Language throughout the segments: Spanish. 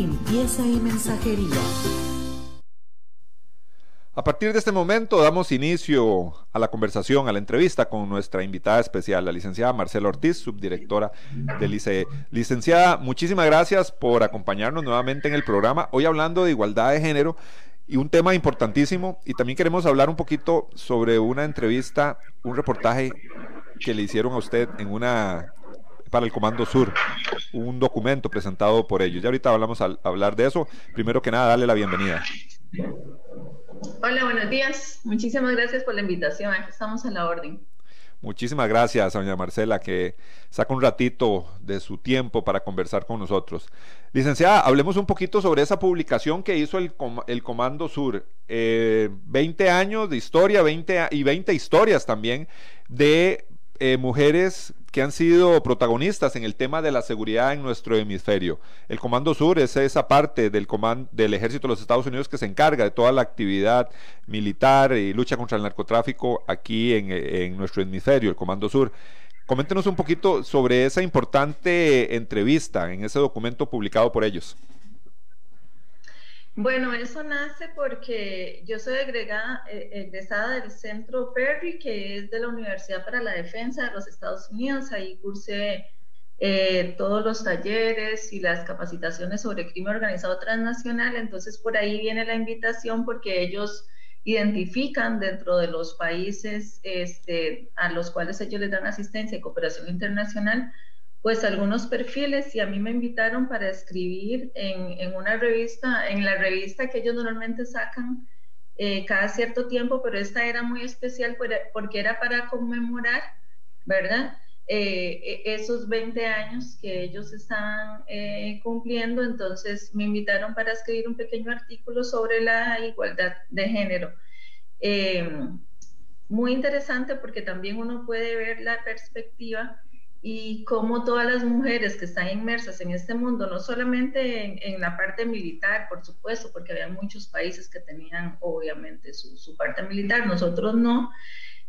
y mensajería. A partir de este momento damos inicio a la conversación, a la entrevista con nuestra invitada especial, la licenciada Marcela Ortiz, subdirectora del ICE. Licenciada, muchísimas gracias por acompañarnos nuevamente en el programa, hoy hablando de igualdad de género y un tema importantísimo y también queremos hablar un poquito sobre una entrevista, un reportaje que le hicieron a usted en una para el Comando Sur, un documento presentado por ellos. Ya ahorita hablamos a, hablar de eso. Primero que nada, darle la bienvenida. Hola, buenos días. Muchísimas gracias por la invitación. Aquí estamos a la orden. Muchísimas gracias, doña Marcela, que saca un ratito de su tiempo para conversar con nosotros. Licenciada, hablemos un poquito sobre esa publicación que hizo el, el Comando Sur. 20 eh, años de historia 20, y 20 historias también de eh, mujeres que han sido protagonistas en el tema de la seguridad en nuestro hemisferio. El Comando Sur es esa parte del, del Ejército de los Estados Unidos que se encarga de toda la actividad militar y lucha contra el narcotráfico aquí en, en nuestro hemisferio, el Comando Sur. Coméntenos un poquito sobre esa importante entrevista en ese documento publicado por ellos. Bueno, eso nace porque yo soy agregada, eh, egresada del Centro Perry, que es de la Universidad para la Defensa de los Estados Unidos. Ahí cursé eh, todos los talleres y las capacitaciones sobre crimen organizado transnacional. Entonces, por ahí viene la invitación porque ellos identifican dentro de los países este, a los cuales ellos les dan asistencia y cooperación internacional pues algunos perfiles y a mí me invitaron para escribir en, una revista, en la revista que ellos normalmente sacan eh, cada cierto tiempo, pero esta era muy especial porque era para conmemorar, ¿verdad? Eh, e, esos 20 años que ellos estaban eh, cumpliendo, entonces me invitaron para escribir un pequeño artículo sobre la igualdad de género. muy interesante porque también uno puede ver la perspectiva y cómo todas las mujeres que están inmersas en este mundo, no solamente en, la parte militar, por supuesto, porque había muchos países que tenían obviamente su, parte militar, nosotros no,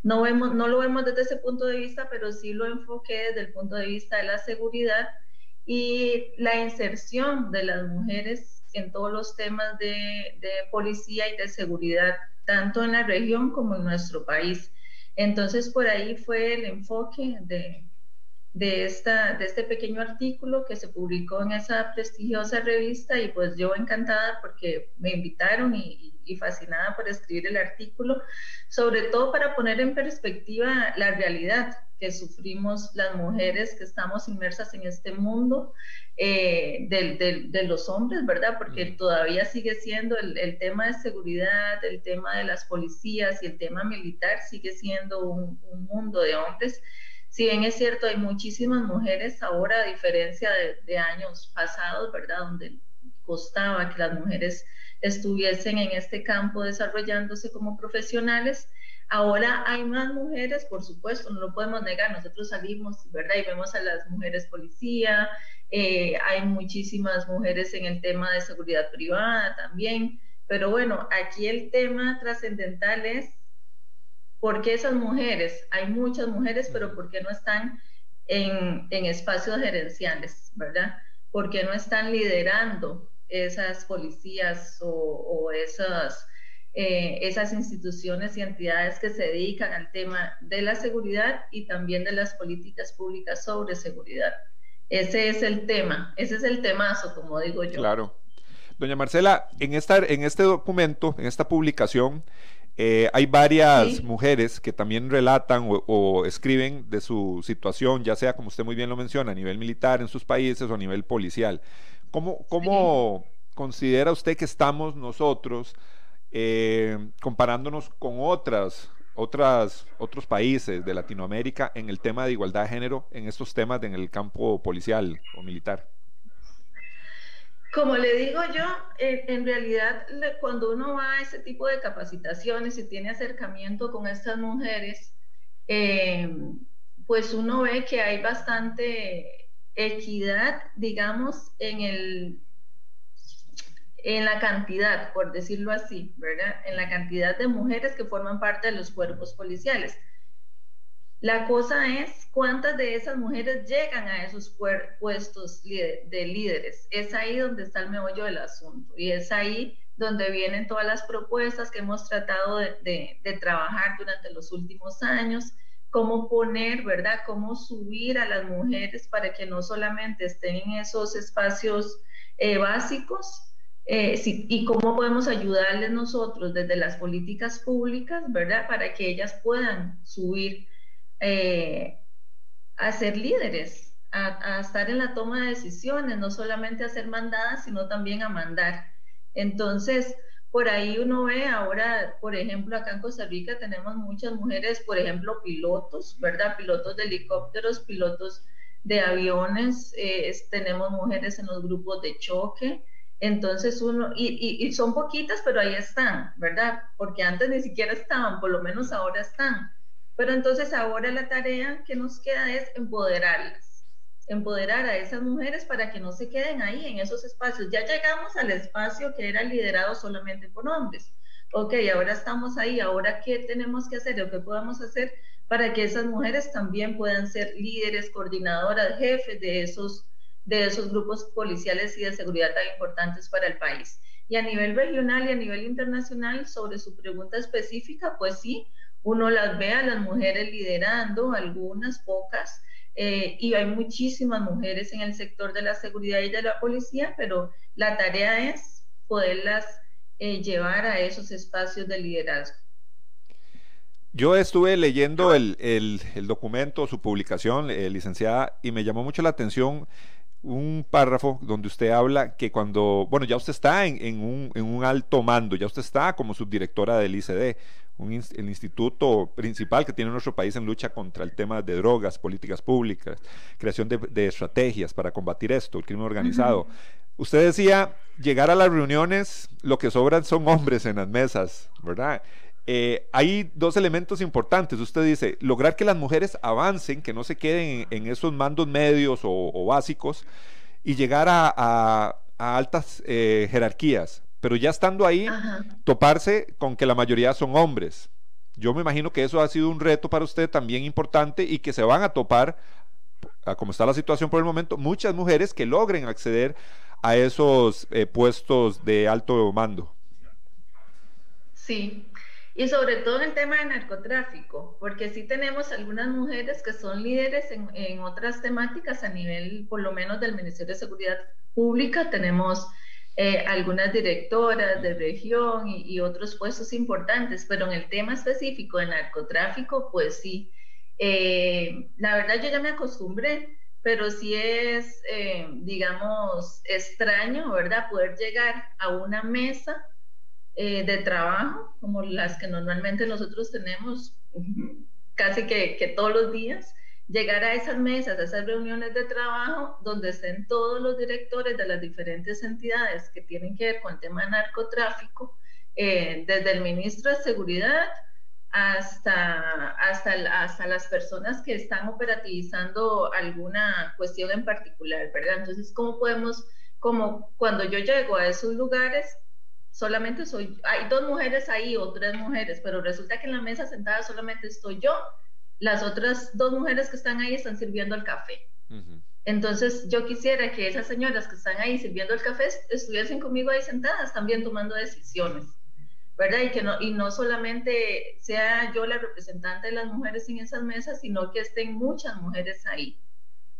no, vemos, no lo vemos desde ese punto de vista, pero sí lo enfoqué desde el punto de vista de la seguridad y la inserción de las mujeres en todos los temas de, de policía y de seguridad, tanto en la región como en nuestro país. Entonces, por ahí fue el enfoque de, de, esta, de este pequeño artículo que se publicó en esa prestigiosa revista y pues yo encantada porque me invitaron y, fascinada por escribir el artículo, sobre todo para poner en perspectiva la realidad que sufrimos las mujeres que estamos inmersas en este mundo eh, de, los hombres, ¿verdad? Porque todavía sigue siendo el, el, tema de seguridad, el tema de las policías y el tema militar sigue siendo un, un mundo de hombres si bien es cierto, hay muchísimas mujeres ahora, a diferencia de, años pasados, ¿verdad? Donde costaba que las mujeres estuviesen en este campo desarrollándose como profesionales. Ahora hay más mujeres, por supuesto, no lo podemos negar, nosotros salimos, ¿verdad? Y vemos a las mujeres policía, eh, hay muchísimas mujeres en el tema de seguridad privada también, pero bueno, aquí el tema trascendental es ¿Por qué esas mujeres? Hay muchas mujeres, pero ¿por qué no están en, espacios gerenciales, verdad? ¿Por qué no están liderando esas policías o, esas, eh, esas instituciones y entidades que se dedican al tema de la seguridad y también de las políticas públicas sobre seguridad? Ese es el tema, ese es el temazo, como digo yo. Claro. Doña Marcela, en, esta, en este documento, en esta publicación, eh, hay varias mujeres que también relatan o, escriben de su situación, ya sea como usted muy bien lo menciona, a nivel militar en sus países o a nivel policial. ¿Cómo, cómo considera usted que estamos nosotros eh, comparándonos con otras otras, otros países de Latinoamérica en el tema de igualdad de género en estos temas en el campo policial o militar? Como le digo yo, en realidad cuando uno va a ese tipo de capacitaciones y tiene acercamiento con estas mujeres, eh, pues uno ve que hay bastante equidad, digamos, en el en la cantidad, por decirlo así, ¿verdad? En la cantidad de mujeres que forman parte de los cuerpos policiales. La cosa es cuántas de esas mujeres llegan a esos puestos de líderes. Es ahí donde está el meollo del asunto y es ahí donde vienen todas las propuestas que hemos tratado de, trabajar durante los últimos años, cómo poner, ¿verdad? Cómo subir a las mujeres para que no solamente estén en esos espacios eh, básicos, eh, y cómo podemos ayudarles nosotros desde las políticas públicas, ¿verdad? Para que ellas puedan subir eh, a ser líderes, a, estar en la toma de decisiones, no solamente a ser mandadas, sino también a mandar. Entonces, por ahí uno ve ahora, por ejemplo, acá en Costa Rica tenemos muchas mujeres, por ejemplo, pilotos, ¿verdad? Pilotos de helicópteros, pilotos de aviones, eh, tenemos mujeres en los grupos de choque, entonces uno, y, y, son poquitas, pero ahí están, ¿verdad? Porque antes ni siquiera estaban, por lo menos ahora están. Pero entonces ahora la tarea que nos queda es empoderarlas, empoderar a esas mujeres para que no se queden ahí en esos espacios. Ya llegamos al espacio que era liderado solamente por hombres. Ok, ahora estamos ahí, ahora qué tenemos que hacer o qué podemos hacer para que esas mujeres también puedan ser líderes, coordinadoras, jefes de esos de esos grupos policiales y de seguridad tan importantes para el país. Y a nivel regional y a nivel internacional, sobre su pregunta específica, pues sí, uno las ve a las mujeres liderando, algunas pocas, eh, y hay muchísimas mujeres en el sector de la seguridad y de la policía, pero la tarea es poderlas eh, llevar a esos espacios de liderazgo. Yo estuve leyendo el, el, el documento, su publicación, eh, licenciada, y me llamó mucho la atención un párrafo donde usted habla que cuando, bueno, ya usted está en, un, alto mando, ya usted está como subdirectora del ICD, el instituto principal que tiene nuestro país en lucha contra el tema de drogas, políticas públicas, creación de, estrategias para combatir esto, el crimen organizado. Usted decía, llegar a las reuniones, lo que sobran son hombres en las mesas, ¿verdad? Eh, hay dos elementos importantes. Usted dice, lograr que las mujeres avancen, que no se queden en, esos mandos medios o, básicos y llegar a, altas eh, jerarquías. Pero ya estando ahí, toparse con que la mayoría son hombres. Yo me imagino que eso ha sido un reto para usted también importante y que se van a topar, a como está la situación por el momento, muchas mujeres que logren acceder a esos eh, puestos de alto mando. Sí, y sobre todo en el tema de narcotráfico, porque sí tenemos algunas mujeres que son líderes en, otras temáticas a nivel, por lo menos, del Ministerio de Seguridad Pública. Tenemos eh, algunas directoras de región y, otros puestos importantes, pero en el tema específico de narcotráfico, pues sí. Eh, la verdad yo ya me acostumbré, pero sí es, eh, digamos, extraño, ¿verdad? Poder llegar a una mesa eh, de trabajo, como las que normalmente nosotros tenemos casi que, todos los días, llegar a esas mesas, a esas reuniones de trabajo donde estén todos los directores de las diferentes entidades que tienen que ver con el tema de narcotráfico, eh, desde el ministro de Seguridad hasta, hasta, hasta las personas que están operativizando alguna cuestión en particular, ¿verdad? Entonces, ¿cómo podemos, como cuando yo llego a esos lugares, solamente soy, hay dos mujeres ahí o tres mujeres, pero resulta que en la mesa sentada solamente estoy yo, las otras dos mujeres que están ahí están sirviendo el café. Entonces yo quisiera que esas señoras que están ahí sirviendo el café estuviesen conmigo ahí sentadas también tomando decisiones, ¿verdad? Y que no, y no solamente sea yo la representante de las mujeres en esas mesas, sino que estén muchas mujeres ahí.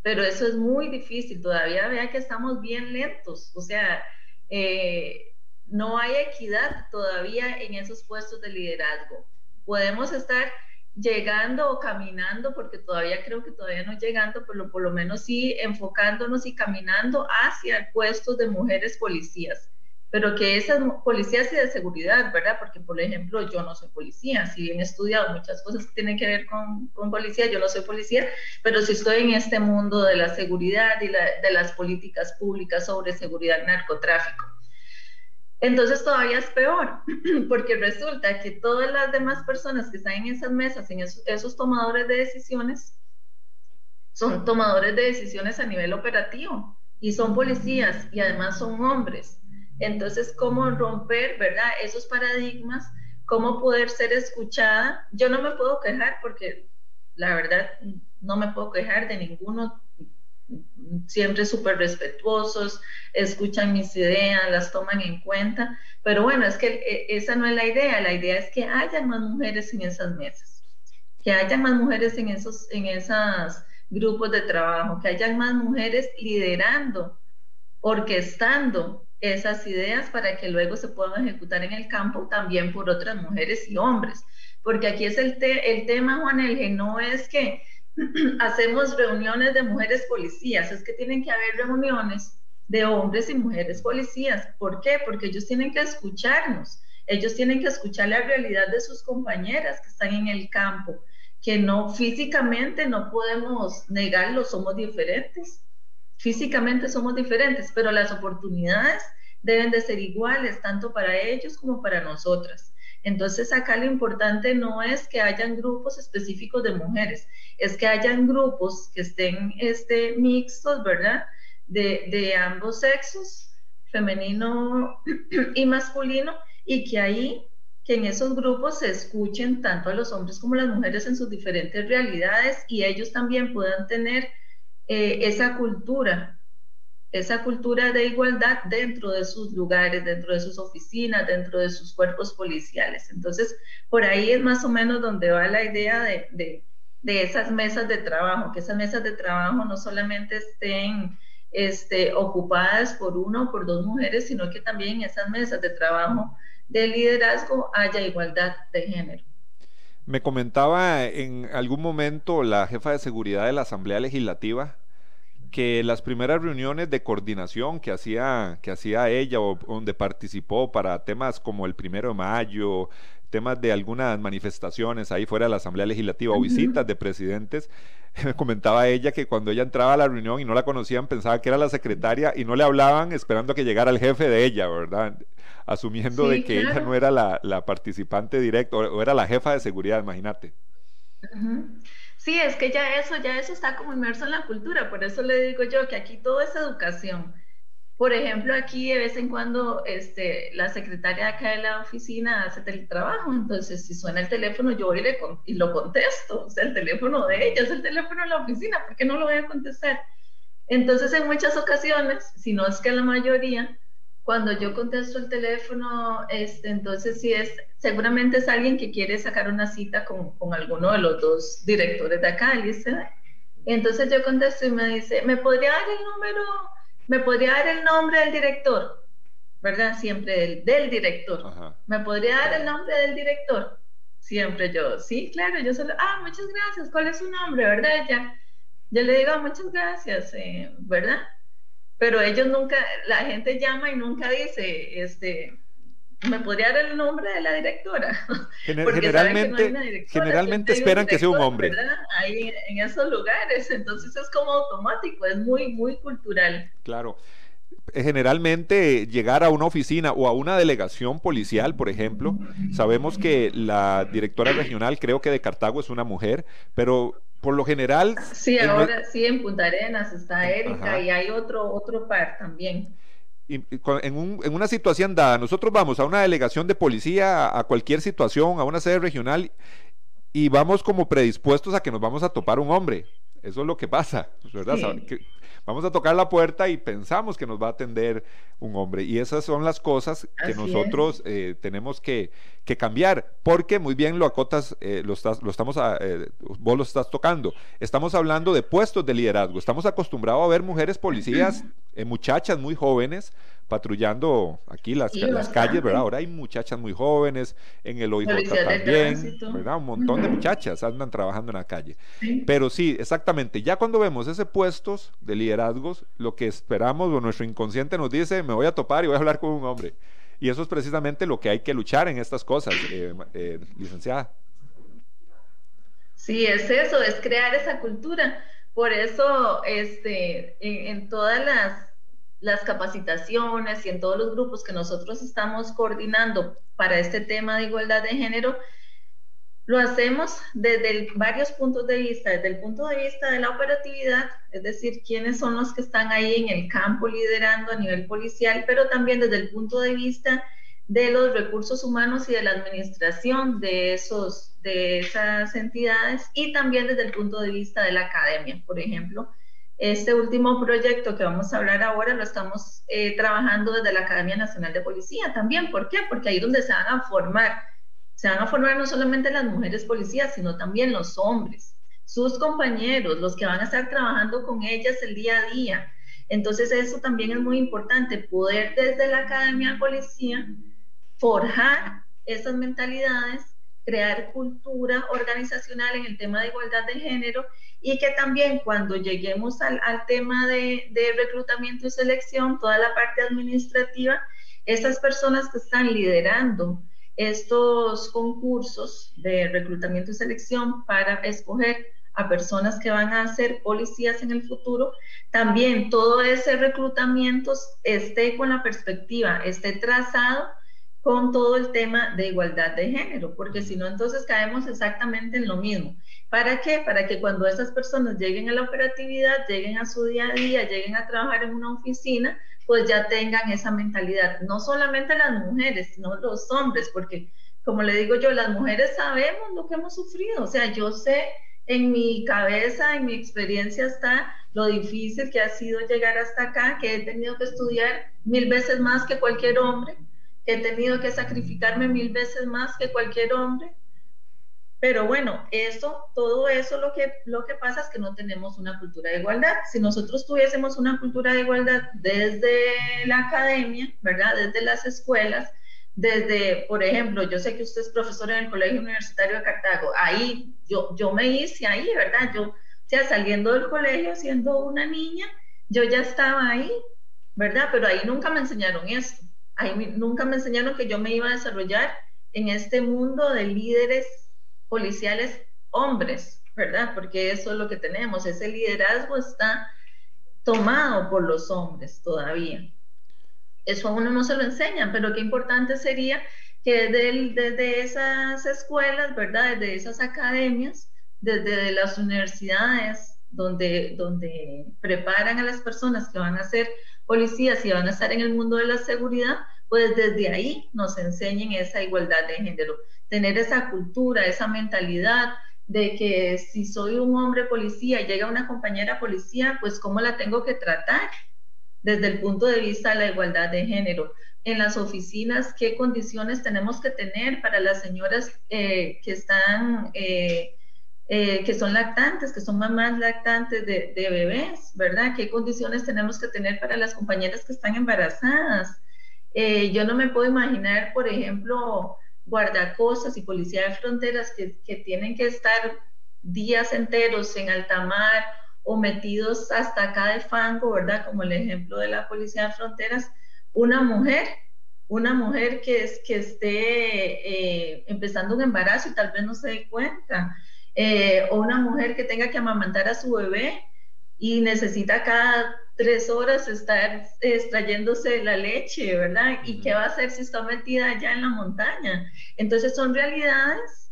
Pero eso es muy difícil, todavía vea que estamos bien lentos, o sea, eh, no hay equidad todavía en esos puestos de liderazgo. Podemos estar llegando o caminando, porque todavía creo que todavía no llegando, pero por lo menos sí enfocándonos y caminando hacia puestos de mujeres policías. pero que esas policías y de seguridad, ¿verdad? Porque, por ejemplo, yo no soy policía, si bien he estudiado muchas cosas que tienen que ver con, con policía, yo no soy policía, pero si estoy en este mundo de la seguridad y de las políticas públicas sobre seguridad narcotráfico. Entonces todavía es peor, porque resulta que todas las demás personas que están en esas mesas, en esos tomadores de decisiones, son tomadores de decisiones a nivel operativo y son policías y además son hombres. Entonces, ¿cómo romper, verdad, esos paradigmas? ¿Cómo poder ser escuchada? Yo no me puedo quejar porque la verdad no me puedo quejar de ninguno, siempre súper respetuosos, escuchan mis ideas, las toman en cuenta, pero bueno, es que e, esa no es la idea, la idea es que haya más mujeres en esas mesas, que haya más mujeres en esos en esos grupos de trabajo, que haya más mujeres liderando, orquestando esas ideas para que luego se puedan ejecutar en el campo también por otras mujeres y hombres. Porque aquí es el, el tema, Juan Elge, no es que hacemos reuniones de mujeres policías, es que tienen que haber reuniones de hombres y mujeres policías. ¿Por qué? Porque ellos tienen que escucharnos, ellos tienen que escuchar la realidad de sus compañeras que están en el campo, que no físicamente no podemos negarlo, somos diferentes Físicamente somos diferentes, pero las oportunidades deben de ser iguales, tanto para ellos como para nosotras. Entonces acá lo importante no es que hayan grupos específicos de mujeres, es que hayan grupos que estén este, mixtos, ¿verdad? De, ambos sexos, femenino y masculino, y que ahí, que en esos grupos se escuchen tanto a los hombres como a las mujeres en sus diferentes realidades y ellos también puedan tener eh, esa cultura, esa cultura de igualdad dentro de sus lugares, dentro de sus oficinas, dentro de sus cuerpos policiales. Entonces, por ahí es más o menos donde va la idea de, esas mesas de trabajo, que esas mesas de trabajo no solamente estén este, ocupadas por una o por dos mujeres, sino que también en esas mesas de trabajo de liderazgo haya igualdad de género. Me comentaba en algún momento la jefa de seguridad de la Asamblea Legislativa que las primeras reuniones de coordinación que hacía, que hacía ella o donde participó para temas como el primero de mayo, temas de algunas manifestaciones ahí fuera de la Asamblea Legislativa o visitas de presidentes, me comentaba ella que cuando ella entraba a la reunión y no la conocían, pensaba que era la secretaria y no le hablaban esperando a que llegara el jefe de ella, ¿verdad? Asumiendo de que ella no era la, participante directa o, era la jefa de seguridad, imagínate. Sí, es que ya eso, ya eso está como inmerso en la cultura, por eso le digo yo que aquí todo es educación. Por ejemplo, aquí de vez en cuando este, la secretaria acá de la oficina hace teletrabajo, entonces si suena el teléfono yo voy y, lo contesto, o sea, el teléfono de ella es el teléfono de la oficina, ¿por qué no lo voy a contestar? Entonces, en muchas ocasiones, si no es que la mayoría, cuando yo contesto el teléfono, este, entonces sí es, seguramente es alguien que quiere sacar una cita con, con alguno de los dos directores de acá, ¿listo? Entonces yo contesto y me dice, ¿me podría dar el número, me podría dar el nombre del director? ¿Verdad? Siempre del, del director. ¿Me podría dar el nombre del director? Siempre yo, sí, claro, yo solo, ah, muchas gracias, ¿cuál es su nombre? ¿Verdad? Ya, yo le digo, muchas gracias, eh, ¿verdad? Pero ellos nunca, la gente llama y nunca dice, este, ¿me podría dar el nombre de la directora? generalmente generalmente esperan que sea un hombre. ¿verdad? Ahí en esos lugares, entonces es como automático, es muy, muy cultural. Claro. Generalmente llegar a una oficina o a una delegación policial, por ejemplo, sabemos que la directora regional, creo que de Cartago es una mujer, pero por lo general. Sí, ahora sí, en Punta Arenas está Erika y hay otro, otro par también. en, en, una situación dada, nosotros vamos a una delegación de policía, a cualquier situación, a una sede regional, y vamos como predispuestos a que nos vamos a topar un hombre. Eso es lo que pasa, ¿verdad? Vamos a tocar la puerta y pensamos que nos va a atender un hombre. Y esas son las cosas que nosotros eh, tenemos que, cambiar, porque muy bien lo acotas, eh, lo, estás, lo estamos, eh, vos lo estás tocando. Estamos hablando de puestos de liderazgo. Estamos acostumbrados a ver mujeres policías, muchachas muy jóvenes, patrullando aquí las, las calles, ¿verdad? Ahora hay muchachas muy jóvenes, en el OIJ también, ¿verdad? Un montón de muchachas andan trabajando en la calle. Pero sí, exactamente, ya cuando vemos ese puestos de liderazgos, lo que esperamos o nuestro inconsciente nos dice, me voy a topar y voy a hablar con un hombre. Y eso es precisamente lo que hay que luchar en estas cosas, eh, eh, licenciada. Sí, es eso, es crear esa cultura. Por eso, este, en todas las las capacitaciones y en todos los grupos que nosotros estamos coordinando para este tema de igualdad de género, lo hacemos desde varios puntos de vista, desde el punto de vista de la operatividad, es decir, quiénes son los que están ahí en el campo liderando a nivel policial, pero también desde el punto de vista de los recursos humanos y de la administración de, esos, de esas entidades y también desde el punto de vista de la academia, por ejemplo, este último proyecto que vamos a hablar ahora lo estamos eh, trabajando desde la Academia Nacional de Policía también. ¿Por qué? Porque ahí es donde se van a formar. Se van a formar no solamente las mujeres policías, sino también los hombres, sus compañeros, los que van a estar trabajando con ellas el día a día. Entonces eso también es muy importante, poder desde la Academia de Policía forjar esas mentalidades, crear cultura organizacional en el tema de igualdad de género y que también cuando lleguemos al, tema de, de, reclutamiento y selección, toda la parte administrativa, esas personas que están liderando estos concursos de reclutamiento y selección para escoger a personas que van a ser policías en el futuro, también todo ese reclutamiento esté con la perspectiva, esté trazado con todo el tema de igualdad de género, porque si no, entonces caemos exactamente en lo mismo. ¿Para qué? Para que cuando esas personas lleguen a la operatividad, lleguen a su día a día, lleguen a trabajar en una oficina, pues ya tengan esa mentalidad. No solamente las mujeres, sino los hombres, porque como le digo yo, las mujeres sabemos lo que hemos sufrido. O sea, yo sé en mi cabeza, en mi experiencia está lo difícil que ha sido llegar hasta acá, que he tenido que estudiar mil veces más que cualquier hombre, he tenido que sacrificarme mil veces más que cualquier hombre pero bueno, eso, todo eso lo que, lo que pasa es que no tenemos una cultura de igualdad. Si nosotros tuviésemos una cultura de igualdad desde la academia, ¿verdad? Desde las escuelas, desde, por ejemplo, yo sé que usted es profesor en el Colegio Universitario de Cartago, ahí yo, yo me hice ahí, ¿verdad? Yo, sea, saliendo del colegio, siendo una niña, yo ya estaba ahí, ¿verdad? Pero ahí nunca me enseñaron esto. Nunca me enseñaron que yo me iba a desarrollar en este mundo de líderes policiales hombres, ¿verdad? Porque eso es lo que tenemos, ese liderazgo está tomado por los hombres todavía. Eso a uno no se lo enseñan, pero qué importante sería que desde, desde esas escuelas, ¿verdad? Desde esas academias, desde las universidades, donde, donde preparan a las personas que van a ser policías y van a estar en el mundo de la seguridad, pues desde ahí nos enseñen esa igualdad de género tener esa cultura, esa mentalidad de que si soy un hombre policía y llega una compañera policía, pues cómo la tengo que tratar desde el punto de vista de la igualdad de género. En las oficinas, qué condiciones tenemos que tener para las señoras eh, que están, eh, eh, que son lactantes, que son mamás lactantes de, de, bebés, ¿verdad? ¿Qué condiciones tenemos que tener para las compañeras que están embarazadas? yo no me puedo imaginar, por ejemplo, guardacostas y policía de fronteras que, tienen que estar días enteros en alta mar o metidos hasta acá de fango, ¿verdad? Como el ejemplo de la policía de fronteras, una mujer, una mujer que, es, que esté eh, empezando un embarazo y tal vez no se dé cuenta, eh, o una mujer que tenga que amamantar a su bebé y necesita cada tres horas estar extrayéndose la leche, ¿verdad? ¿Y qué va a hacer si está metida allá en la montaña? Entonces son realidades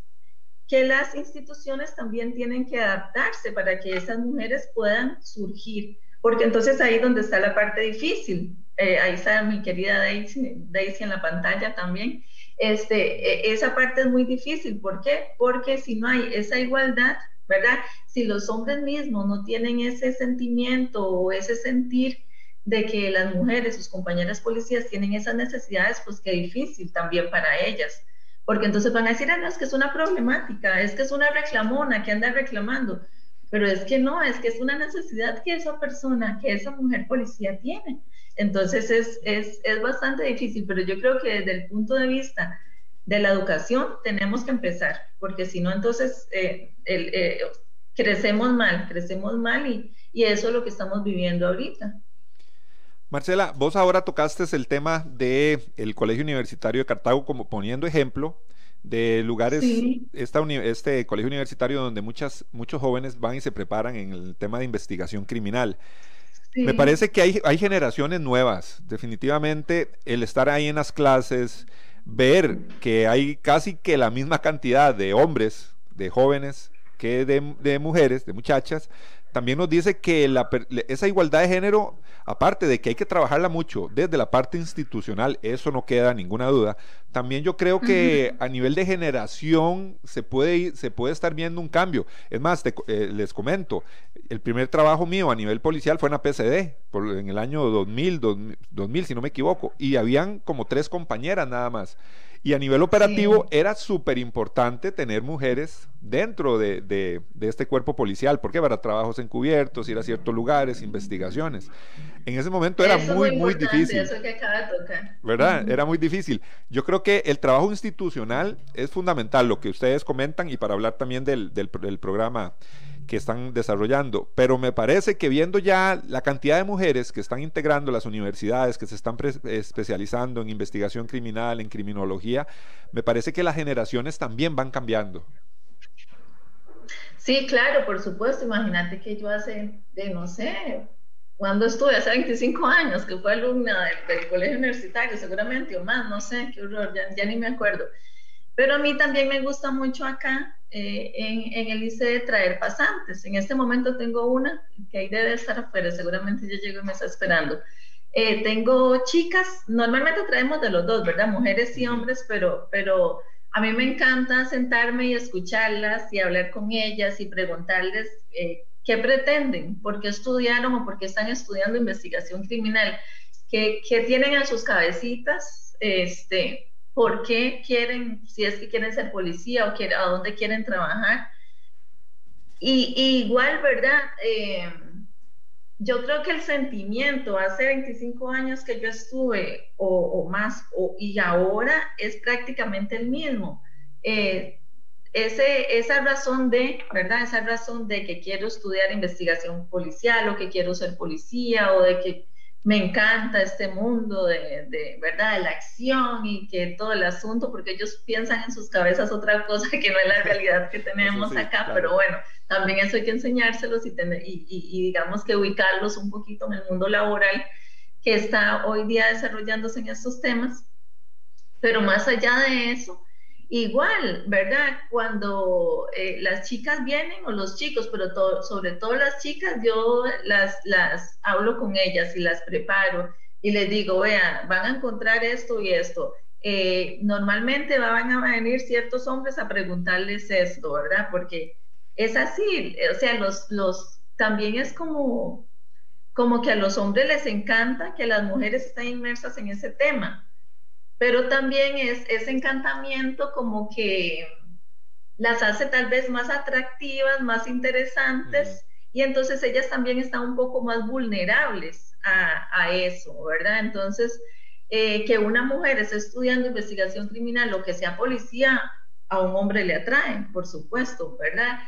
que las instituciones también tienen que adaptarse para que esas mujeres puedan surgir, porque entonces ahí es donde está la parte difícil. Eh, ahí está mi querida Daisy, Daisy en la pantalla también. Este, e, esa parte es muy difícil. ¿Por qué? Porque si no hay esa igualdad, ¿verdad? Si los hombres mismos no tienen ese sentimiento o ese sentir de que las mujeres, sus compañeras policías tienen esas necesidades, pues qué difícil también para ellas. Porque entonces van a decir, ah, no, es que es una problemática, es que es una reclamona que anda reclamando. Pero es que no, es que es una necesidad que esa persona, que esa mujer policía tiene. Entonces es, es, es bastante difícil, pero yo creo que desde el punto de vista de la educación tenemos que empezar, porque si no, entonces eh, eh, crecemos mal, crecemos mal y, y eso es lo que estamos viviendo ahorita. Marcela, vos ahora tocaste el tema del el Colegio Universitario de Cartago como poniendo ejemplo de lugares, este colegio universitario donde muchas, muchos jóvenes van y se preparan en el tema de investigación criminal. Me parece que hay, hay generaciones nuevas, definitivamente el estar ahí en las clases, ver que hay casi que la misma cantidad de hombres, de jóvenes, que de, de mujeres, de muchachas, también nos dice que la, esa igualdad de género, aparte de que hay que trabajarla mucho desde la parte institucional, eso no queda ninguna duda, también yo creo que a nivel de generación se puede, se puede estar viendo un cambio. Es más, eh, les comento, el primer trabajo mío a nivel policial fue en la PCD, por, en el año 2000, 2000, si no me equivoco, y habían como tres compañeras nada más. Y a nivel operativo era súper importante tener mujeres dentro de, este cuerpo policial, porque para trabajos encubiertos, ir a ciertos lugares, investigaciones. En ese momento era muy, muy, difícil. Eso que acaba de tocar. ¿Verdad? Era muy difícil. Yo creo que el trabajo institucional es fundamental, lo que ustedes comentan, y para hablar también del, del, del programa que están desarrollando. Pero me parece que viendo ya la cantidad de mujeres que están integrando las universidades, que se están especializando en investigación criminal, en criminología, me parece que las generaciones también van cambiando. Sí, claro, por supuesto. Imagínate que yo hace, de no sé, cuando estuve, hace 25 años, que fue alumna del, colegio universitario, seguramente, o más, no sé, qué horror, ya, ya ni me acuerdo. Pero a mí también me gusta mucho acá eh, en, el ICE traer pasantes. En este momento tengo una que ahí debe estar afuera, seguramente ya llego y me está esperando. Eh, tengo chicas, normalmente traemos de los dos, ¿verdad? Mujeres y hombres, pero, pero a mí me encanta sentarme y escucharlas y hablar con ellas y preguntarles eh, qué pretenden, por qué estudiaron o por qué están estudiando investigación criminal, qué, qué tienen en sus cabecitas, este, por qué quieren, si es que quieren ser policía o a dónde quieren trabajar. Y, igual, ¿verdad? Eh, yo creo que el sentimiento hace 25 años que yo estuve o, más y ahora es prácticamente el mismo. Eh, esa razón de, ¿verdad? Esa razón de que quiero estudiar investigación policial o que quiero ser policía o de que me encanta este mundo de, ¿verdad? de la acción y que todo el asunto, porque ellos piensan en sus cabezas otra cosa que no es la realidad que tenemos acá, pero bueno, también eso hay que enseñárselos y, tener, y, y, digamos que ubicarlos un poquito en el mundo laboral que está hoy día desarrollándose en estos temas. Pero más allá de eso, Igual, ¿verdad? Cuando eh, las chicas vienen o los chicos, pero sobre todo las chicas, yo las, las hablo con ellas y las preparo y les digo, vean, van a encontrar esto y esto. Eh, normalmente van a venir ciertos hombres a preguntarles esto, ¿verdad? Porque es así, o sea, los, los, también es como, como que a los hombres les encanta que las mujeres estén inmersas en ese tema pero también es ese encantamiento como que las hace tal vez más atractivas, más interesantes, y entonces ellas también están un poco más vulnerables a, eso, ¿verdad? Entonces, eh, que una mujer esté estudiando investigación criminal o que sea policía, a un hombre le atrae, por supuesto, ¿verdad?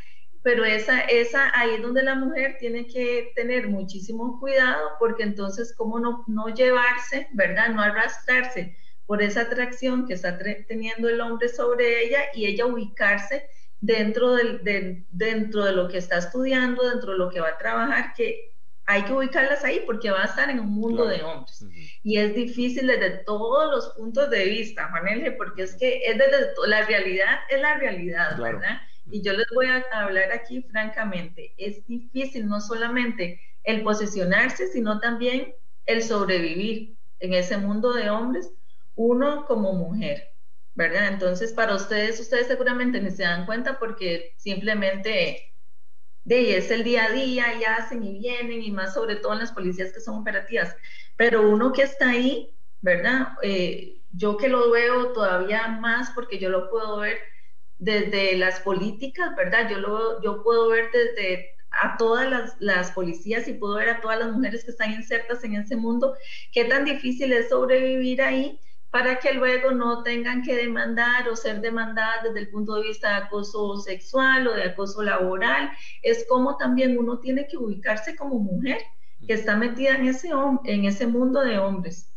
Pero esa, esa, ahí es donde la mujer tiene que tener muchísimo cuidado, porque entonces, ¿cómo no, no llevarse, ¿verdad? No arrastrarse por esa atracción que está teniendo el hombre sobre ella y ella ubicarse dentro, del, dentro de lo que está estudiando, dentro de lo que va a trabajar, que hay que ubicarlas ahí porque va a estar en un mundo de hombres. Y es difícil desde todos los puntos de vista, Juan porque es que es desde la realidad, es la realidad, ¿verdad? Y yo les voy a hablar aquí francamente, es difícil no solamente el posicionarse, sino también el sobrevivir en ese mundo de hombres uno como mujer, ¿verdad? Entonces, para ustedes, ustedes seguramente ni se dan cuenta porque simplemente de es el día a día y hacen y vienen y más sobre todo en las policías que son operativas. Pero uno que está ahí, ¿verdad? Eh, yo que lo veo todavía más porque yo lo puedo ver desde las políticas, ¿verdad? Yo, lo, yo puedo ver desde a todas las, las, policías y pudo ver a todas las mujeres que están insertas en ese mundo, qué tan difícil es sobrevivir ahí para que luego no tengan que demandar o ser demandadas desde el punto de vista de acoso sexual o de acoso laboral. Es como también uno tiene que ubicarse como mujer que está metida en ese, en ese mundo de hombres.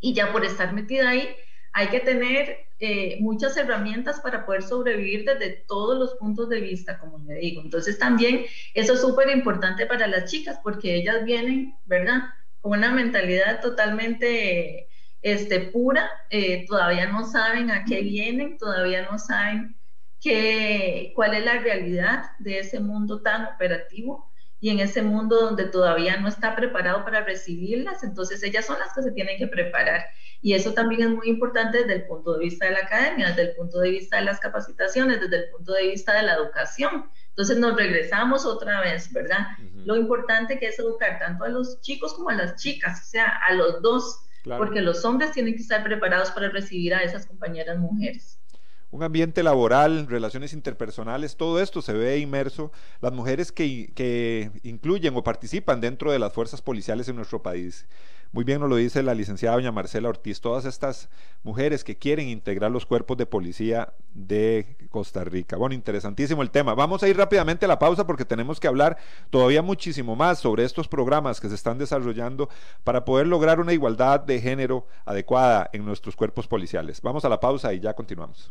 Y ya por estar metida ahí, hay que tener eh, muchas herramientas para poder sobrevivir desde todos los puntos de vista, como le digo. Entonces también eso es súper importante para las chicas porque ellas vienen, ¿verdad? Con una mentalidad totalmente este, pura, eh, todavía no saben a qué vienen, todavía no saben qué, cuál es la realidad de ese mundo tan operativo y en ese mundo donde todavía no está preparado para recibirlas, entonces ellas son las que se tienen que preparar. Y eso también es muy importante desde el punto de vista de la academia, desde el punto de vista de las capacitaciones, desde el punto de vista de la educación. Entonces nos regresamos otra vez, ¿verdad? Lo importante que es educar tanto a los chicos como a las chicas, o sea, a los dos porque los hombres tienen que estar preparados para recibir a esas compañeras mujeres. Un ambiente laboral, relaciones interpersonales, todo esto se ve inmerso. Las mujeres que, que, incluyen o participan dentro de las fuerzas policiales en nuestro país muy bien nos lo dice la licenciada doña Marcela Ortiz, todas estas mujeres que quieren integrar los cuerpos de policía de Costa Rica. Bueno, interesantísimo el tema. Vamos a ir rápidamente a la pausa porque tenemos que hablar todavía muchísimo más sobre estos programas que se están desarrollando para poder lograr una igualdad de género adecuada en nuestros cuerpos policiales. Vamos a la pausa y ya continuamos.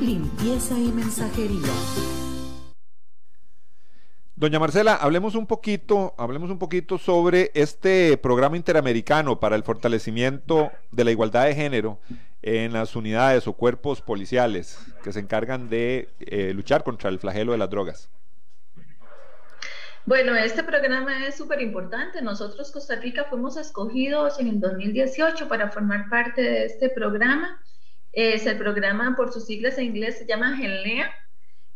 limpieza y mensajería. Doña Marcela, hablemos un poquito, hablemos un poquito sobre este programa interamericano para el fortalecimiento de la igualdad de género en las unidades o cuerpos policiales que se encargan de eh, luchar contra el flagelo de las drogas. Bueno, este programa es súper importante. Nosotros, Costa Rica, fuimos escogidos en el 2018 para formar parte de este programa. Es el programa, por sus siglas en inglés, se llama GENLEA.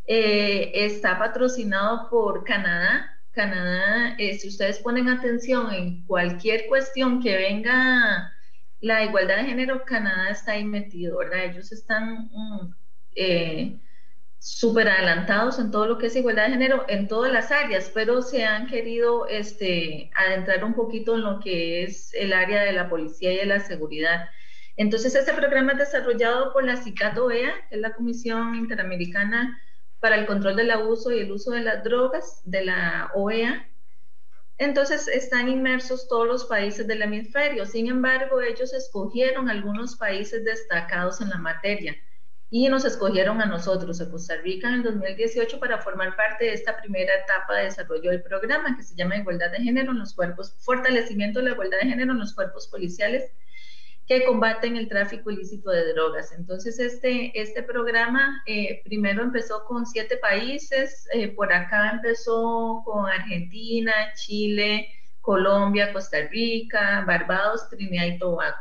Eh, está patrocinado por Canadá. Canadá, eh, si ustedes ponen atención en cualquier cuestión que venga la igualdad de género, Canadá está ahí metido, ¿verdad? Ellos están mm, eh, súper adelantados en todo lo que es igualdad de género en todas las áreas, pero se han querido este, adentrar un poquito en lo que es el área de la policía y de la seguridad. Entonces, este programa es desarrollado por la CICAT OEA, que es la Comisión Interamericana para el Control del Abuso y el Uso de las Drogas de la OEA. Entonces, están inmersos todos los países del hemisferio. Sin embargo, ellos escogieron algunos países destacados en la materia y nos escogieron a nosotros, a Costa Rica, en el 2018 para formar parte de esta primera etapa de desarrollo del programa que se llama Igualdad de Género en los Cuerpos, Fortalecimiento de la Igualdad de Género en los Cuerpos Policiales que combaten el tráfico ilícito de drogas. Entonces, este, este programa eh, primero empezó con siete países, eh, por acá empezó con Argentina, Chile, Colombia, Costa Rica, Barbados, Trinidad y Tobago.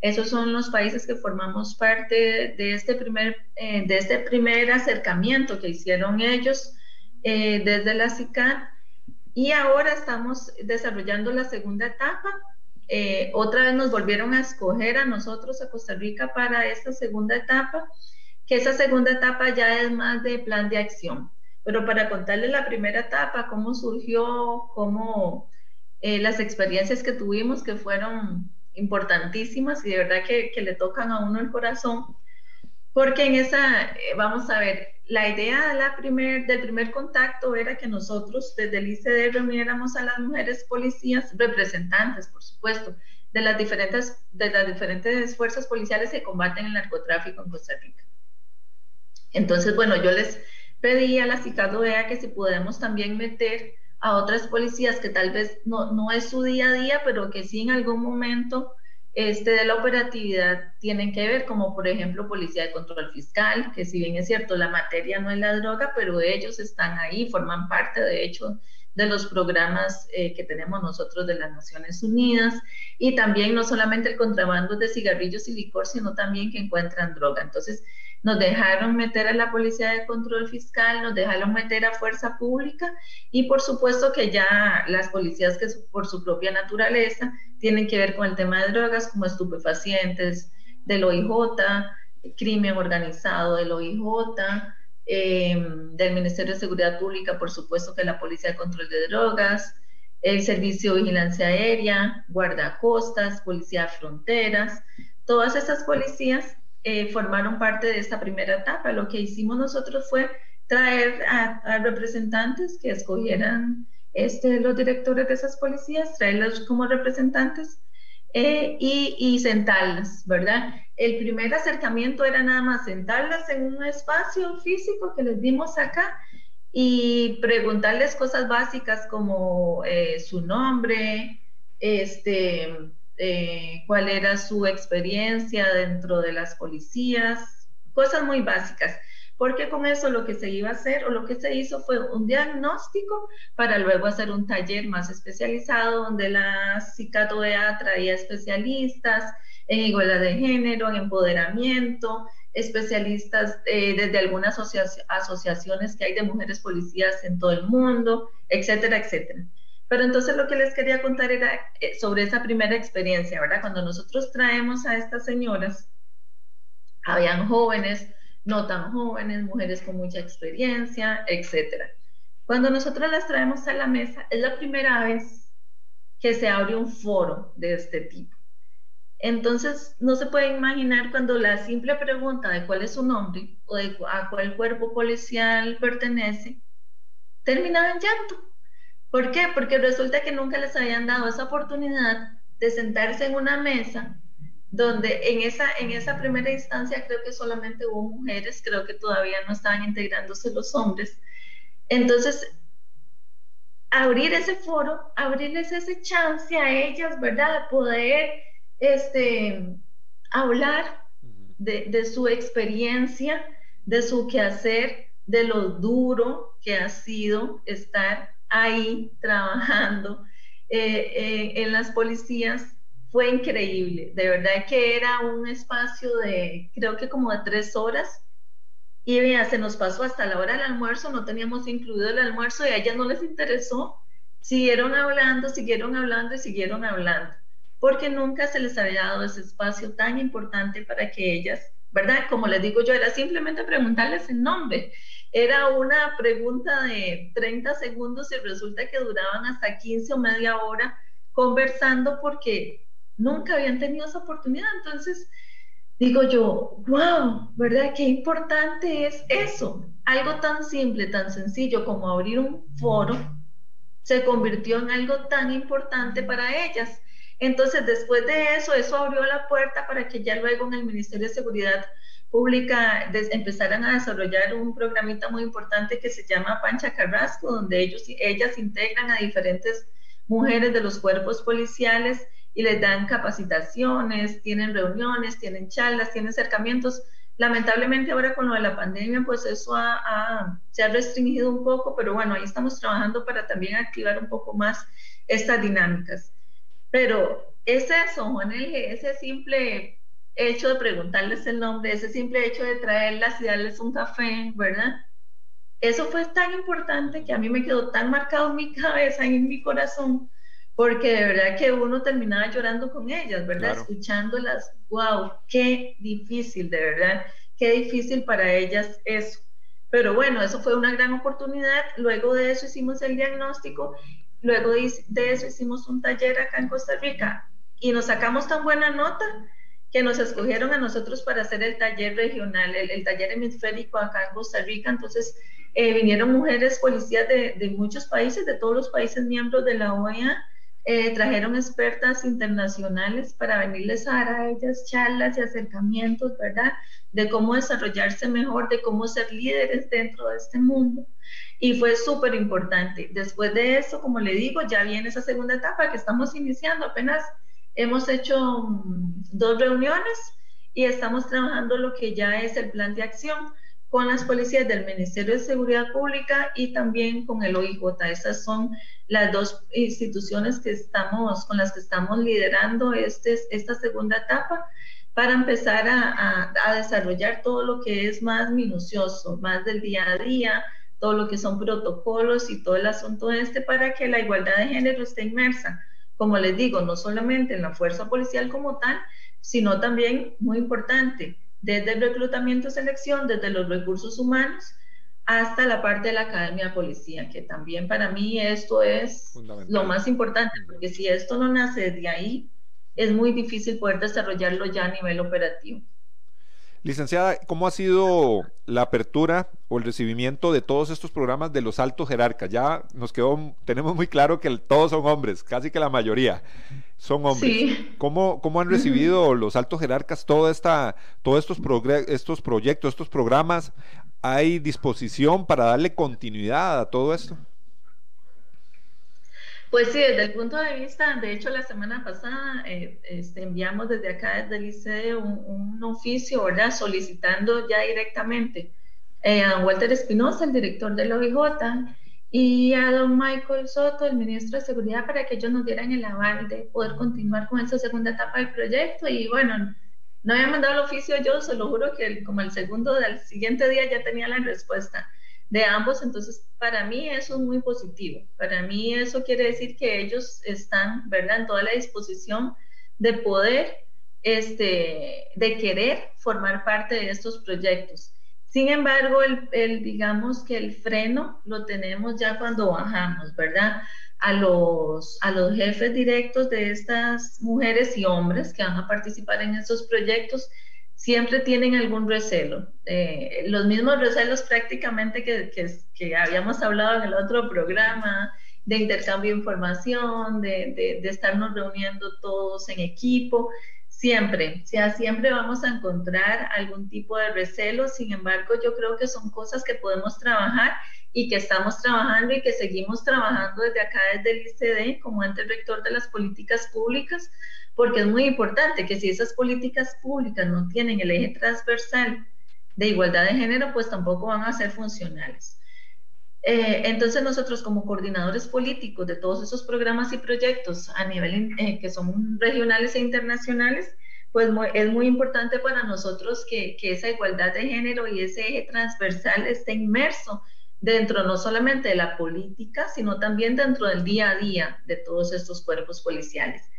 Esos son los países que formamos parte de este primer, eh, de este primer acercamiento que hicieron ellos desde la CICAR. Y ahora estamos desarrollando la segunda etapa, eh, otra vez nos volvieron a escoger a nosotros, a Costa Rica, para esta segunda etapa, que esa segunda etapa ya es más de plan de acción. Pero para contarles la primera etapa, cómo surgió, cómo eh, las experiencias que tuvimos, que fueron importantísimas y de verdad que, que le tocan a uno el corazón, porque en esa, eh, vamos a ver, la idea de la primer, del primer contacto era que nosotros desde el ICD reuniéramos a las mujeres policías, representantes, por supuesto, de las diferentes, de las diferentes fuerzas policiales que combaten el narcotráfico en Costa Rica. Entonces, bueno, yo les pedí a la CICADOEA que si podemos también meter a otras policías que tal vez no, no es su día a día, pero que sí en algún momento este, de la operatividad tienen que ver, como por ejemplo Policía de Control Fiscal, que si bien es cierto, la materia no es la droga, pero ellos están ahí, forman parte de hecho de los programas eh, que tenemos nosotros de las Naciones Unidas y también no solamente el contrabando de cigarrillos y licor, sino también que encuentran droga. Entonces, nos dejaron meter a la Policía de Control Fiscal, nos dejaron meter a Fuerza Pública y por supuesto que ya las policías que por su propia naturaleza tienen que ver con el tema de drogas como estupefacientes, del OIJ, crimen organizado del OIJ, em, del Ministerio de Seguridad Pública, por supuesto que la Policía de Control de Drogas, el Servicio de Vigilancia Aérea, Guardacostas, Policía de Fronteras, todas esas policías eh, formaron parte de esta primera etapa. Lo que hicimos nosotros fue traer a, representantes que escogieran este, los directores de esas policías, traerlos como representantes eh, y, y, sentarlas, ¿verdad? El primer acercamiento era nada más sentarlas en un espacio físico que les dimos acá y preguntarles cosas básicas como eh, su nombre, este, eh, cuál era su experiencia dentro de las policías, cosas muy básicas. Porque con eso lo que se iba a hacer o lo que se hizo fue un diagnóstico para luego hacer un taller más especializado donde la CICATOEA traía especialistas en igualdad de género, en empoderamiento, especialistas eh, desde algunas asociaciones que hay de mujeres policías en todo el mundo, etcétera, etcétera. Pero entonces lo que les quería contar era eh, sobre esa primera experiencia, ¿verdad? Cuando nosotros traemos a estas señoras, habían jóvenes, no tan jóvenes, mujeres con mucha experiencia, etc. Cuando nosotros las traemos a la mesa, es la primera vez que se abre un foro de este tipo. Entonces, no se puede imaginar cuando la simple pregunta de cuál es su nombre o de a cuál cuerpo policial pertenece, terminaba en llanto ¿Por qué? Porque resulta que nunca les habían dado esa oportunidad de sentarse en una mesa donde en esa, en esa primera instancia creo que solamente hubo mujeres, creo que todavía no estaban integrándose los hombres. Entonces, abrir ese foro, abrirles ese chance a ellas, ¿verdad? De poder este, hablar de, de su experiencia, de su quehacer, de lo duro que ha sido estar ahí trabajando eh, eh, en las policías fue increíble. De verdad que era un espacio de, creo que como de tres horas. Y ya se nos pasó hasta la hora del almuerzo, no teníamos incluido el almuerzo y a ellas no les interesó. Siguieron hablando, siguieron hablando y siguieron hablando, porque nunca se les había dado ese espacio tan importante para que ellas, ¿verdad? Como les digo yo, era simplemente preguntarles el nombre era una pregunta de 30 segundos y resulta que duraban hasta 15 o media hora conversando porque nunca habían tenido esa oportunidad. Entonces, digo yo, wow, ¿verdad? Qué importante es eso. Algo tan simple, tan sencillo como abrir un foro, se convirtió en algo tan importante para ellas. Entonces, después de eso, eso abrió la puerta para que ya luego en el Ministerio de Seguridad pública empezaran a desarrollar un programita muy importante que se llama Pancha Carrasco, donde ellos, ellas integran a diferentes mujeres de los cuerpos policiales y les dan capacitaciones, tienen reuniones, tienen charlas, tienen acercamientos. Lamentablemente ahora con lo de la pandemia, pues eso se ha restringido un poco, pero bueno, ahí estamos trabajando para también activar un poco más estas dinámicas. Pero es eso, Juan ese simple hecho de preguntarles el nombre, ese simple hecho de traerlas y darles un café, ¿verdad? Eso fue tan importante que a mí me quedó tan marcado en mi cabeza y en mi corazón, porque de verdad que uno terminaba llorando con ellas, ¿verdad? Escuchándolas, wow, qué difícil, de verdad, qué difícil para ellas eso. Pero bueno, eso fue una gran oportunidad. Luego de eso hicimos el diagnóstico, luego de eso hicimos un taller acá en Costa Rica y nos sacamos tan buena nota que nos escogieron a nosotros para hacer el taller regional, el, taller hemisférico acá en Costa Rica. Entonces, eh, vinieron mujeres policías de, de, muchos países, de todos los países miembros de la OEA, eh, trajeron expertas internacionales para venirles a dar a ellas charlas y acercamientos, ¿verdad? De cómo desarrollarse mejor, de cómo ser líderes dentro de este mundo. Y fue súper importante. Después de eso, como le digo, ya viene esa segunda etapa que estamos iniciando apenas hemos hecho mm, dos reuniones y estamos trabajando lo que ya es el plan de acción con las policías del Ministerio de Seguridad Pública y también con el OIJ. Esas son las dos instituciones que estamos, con las que estamos liderando este, esta segunda etapa para empezar a, a, desarrollar todo lo que es más minucioso, más del día a día, todo lo que son protocolos y todo el asunto este para que la igualdad de género esté inmersa. Como les digo, no solamente en la fuerza policial como tal, sino también, muy importante, desde el reclutamiento selección, desde los recursos humanos hasta la parte de la academia de policía, que también para mí esto es lo más importante, porque si esto no nace de ahí, es muy difícil poder desarrollarlo ya a nivel operativo. Licenciada, ¿cómo ha sido la apertura o el recibimiento de todos estos programas de los altos jerarcas? Ya nos quedó, tenemos muy claro que todos son hombres, casi que la mayoría son hombres. Sí. ¿Cómo, ¿Cómo, han recibido los altos jerarcas toda esta, todos estos, estos proyectos, estos programas? ¿Hay disposición para darle continuidad a todo esto? Pues sí, desde el punto de vista, de hecho la semana pasada eh, este, enviamos desde acá, desde el ICE, un, oficio, ¿verdad? Solicitando ya directamente eh, a Walter Espinosa, el director del OIJ, y a don Michael Soto, el ministro de Seguridad, para que ellos nos dieran el aval de poder continuar con esa segunda etapa del proyecto. Y bueno, no había mandado el oficio yo, se lo juro que como el segundo del siguiente día ya tenía la respuesta de ambos, entonces para mí eso es muy positivo. Para mí eso quiere decir que ellos están, ¿verdad?, en toda la disposición de poder, este, de querer formar parte de estos proyectos. Sin embargo, el, digamos que el freno lo tenemos ya cuando bajamos, ¿verdad? A los, a los jefes directos de estas mujeres y hombres que van a participar en estos proyectos, siempre tienen algún recelo. Eh, los mismos recelos prácticamente que, que, habíamos hablado en el otro programa, de intercambio de información, de, de, de, estarnos reuniendo todos en equipo, siempre, o sea, siempre vamos a encontrar algún tipo de recelo, sin embargo, yo creo que son cosas que podemos trabajar y que estamos trabajando y que seguimos trabajando desde acá, desde el ICD, como ente rector de las políticas públicas, porque es muy importante que si esas políticas públicas no tienen el eje transversal de igualdad de género, pues tampoco van a ser funcionales. Eh, entonces nosotros como coordinadores políticos de todos esos programas y proyectos a nivel eh, que son regionales e internacionales, pues es muy importante para nosotros que, que, esa igualdad de género y ese eje transversal esté inmerso dentro no solamente de la política, sino también dentro del día a día de todos estos cuerpos policiales.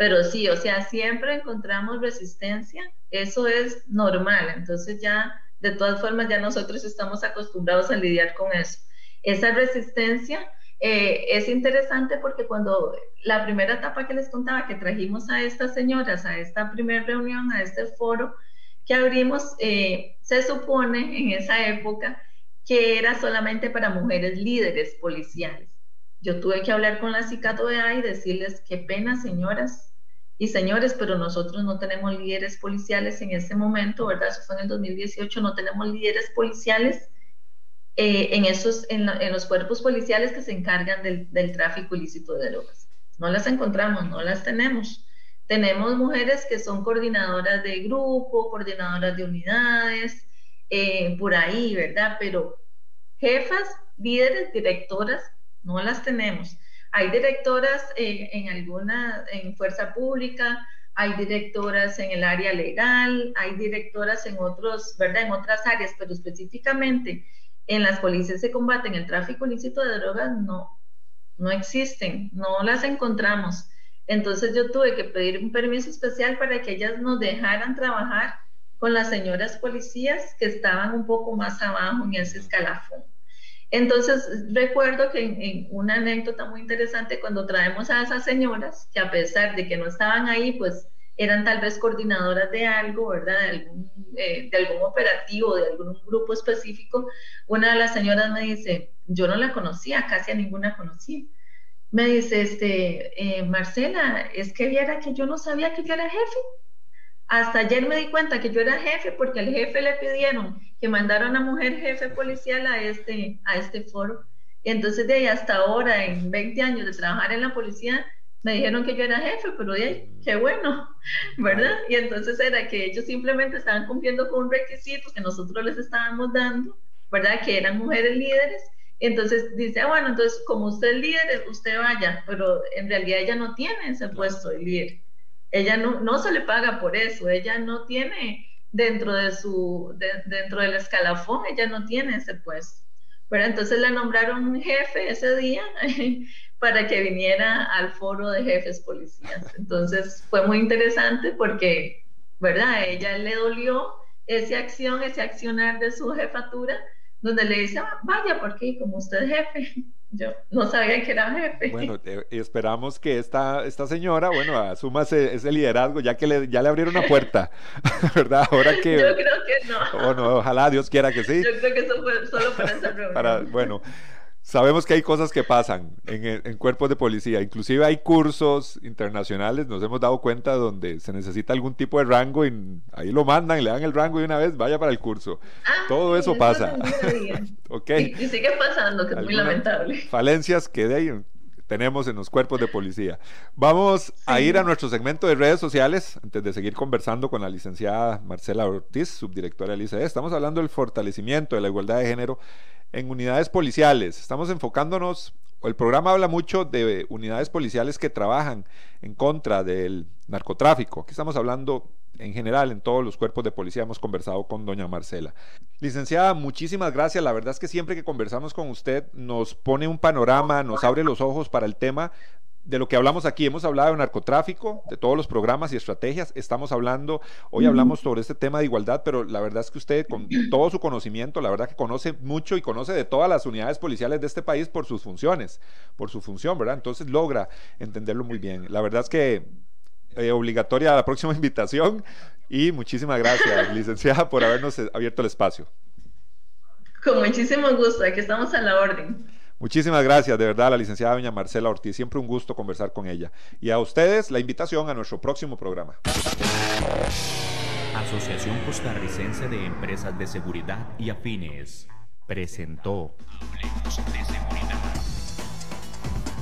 Pero sí, o sea, siempre encontramos resistencia, eso es normal, entonces ya, de todas formas, ya nosotros estamos acostumbrados a lidiar con eso. Esa resistencia eh, es interesante porque cuando la primera etapa que les contaba, que trajimos a estas señoras a esta primera reunión, a este foro que abrimos, eh, se supone en esa época que era solamente para mujeres líderes policiales. Yo tuve que hablar con la CICATOEA y decirles, qué pena, señoras, y señores, pero nosotros no tenemos líderes policiales en este momento, ¿verdad? Eso fue en el 2018, no tenemos líderes policiales eh, en, esos, en, los cuerpos policiales que se encargan del, del, tráfico ilícito de drogas. No las encontramos, no las tenemos. Tenemos mujeres que son coordinadoras de grupo, coordinadoras de unidades, eh, por ahí, ¿verdad? Pero jefas, líderes, directoras, no las tenemos. Hay directoras en alguna, en fuerza pública, hay directoras en el área legal, hay directoras en otros, ¿verdad? En otras áreas, pero específicamente en las policías se combaten el tráfico ilícito de drogas, no, no existen, no las encontramos. Entonces yo tuve que pedir un permiso especial para que ellas nos dejaran trabajar con las señoras policías que estaban un poco más abajo en ese escalafón. Entonces, recuerdo que en, una anécdota muy interesante, cuando traemos a esas señoras, que a pesar de que no estaban ahí, pues eran tal vez coordinadoras de algo, ¿verdad? De algún, eh, de algún operativo, de algún grupo específico, una de las señoras me dice, yo no la conocía, casi a ninguna conocía. Me dice, este, eh, Marcela, es que viera que yo no sabía que yo era jefe. Hasta ayer me di cuenta que yo era jefe porque al jefe le pidieron que mandara una mujer jefe policial a este, a este foro. entonces de ahí hasta ahora, en 20 años de trabajar en la policía, me dijeron que yo era jefe, pero de qué bueno, ¿verdad? Y entonces era que ellos simplemente estaban cumpliendo con un requisito que nosotros les estábamos dando, ¿verdad? Que eran mujeres líderes. Entonces dice, ah, bueno, entonces como usted es líder, usted vaya, pero en realidad ella no tiene ese puesto de líder. Ella no, no se le paga por eso, ella no tiene dentro de su, dentro del escalafón, ella no tiene ese puesto. Pero entonces la nombraron jefe ese día para que viniera al foro de jefes policías. Entonces fue muy interesante porque, ¿verdad? ella le dolió esa acción, ese accionar de su jefatura, donde le dice, ah, vaya, porque como usted es jefe, yo no sabía que era jefe. Bueno, esperamos que esta, esta señora, bueno, asuma ese, liderazgo, ya que le, ya le abrieron una puerta, ¿verdad? Ahora que... Yo creo que no. Bueno, ojalá Dios quiera que sí. Yo creo que eso fue solo para esa reunión. Para, bueno, Sabemos que hay cosas que pasan en, cuerpos de policía, inclusive hay cursos internacionales, nos hemos dado cuenta donde se necesita algún tipo de rango y ahí lo mandan, le dan el rango y una vez vaya para el curso. Ah, Todo eso pasa. okay. y, sigue pasando, que es muy lamentable. Falencias que de ahí tenemos en los cuerpos de policía. Vamos a ir a nuestro segmento de redes sociales antes de seguir conversando con la licenciada Marcela Ortiz, subdirectora del ICE. Estamos hablando del fortalecimiento de la igualdad de género en unidades policiales. Estamos enfocándonos, el programa habla mucho de unidades policiales que trabajan en contra del narcotráfico. Aquí estamos hablando en general en todos los cuerpos de policía. Hemos conversado con doña Marcela. Licenciada, muchísimas gracias. La verdad es que siempre que conversamos con usted nos pone un panorama, nos abre los ojos para el tema de lo que hablamos aquí. Hemos hablado de narcotráfico, de todos los programas y estrategias. Estamos hablando, hoy hablamos sobre este tema de igualdad, pero la verdad es que usted, con todo su conocimiento, la verdad que conoce mucho y conoce de todas las unidades policiales de este país por sus funciones, por su función, ¿verdad? Entonces logra entenderlo muy bien. La verdad es que eh, obligatoria la próxima invitación y muchísimas gracias, licenciada, por habernos abierto el espacio. Con muchísimo gusto, aquí estamos a la orden. Muchísimas gracias, de verdad, a la licenciada doña Marcela Ortiz. Siempre un gusto conversar con ella. Y a ustedes la invitación a nuestro próximo programa. Asociación Costarricense de Empresas de Seguridad y Afines presentó Hablemos de Seguridad.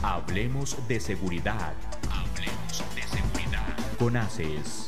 Hablemos de Seguridad. Conaces.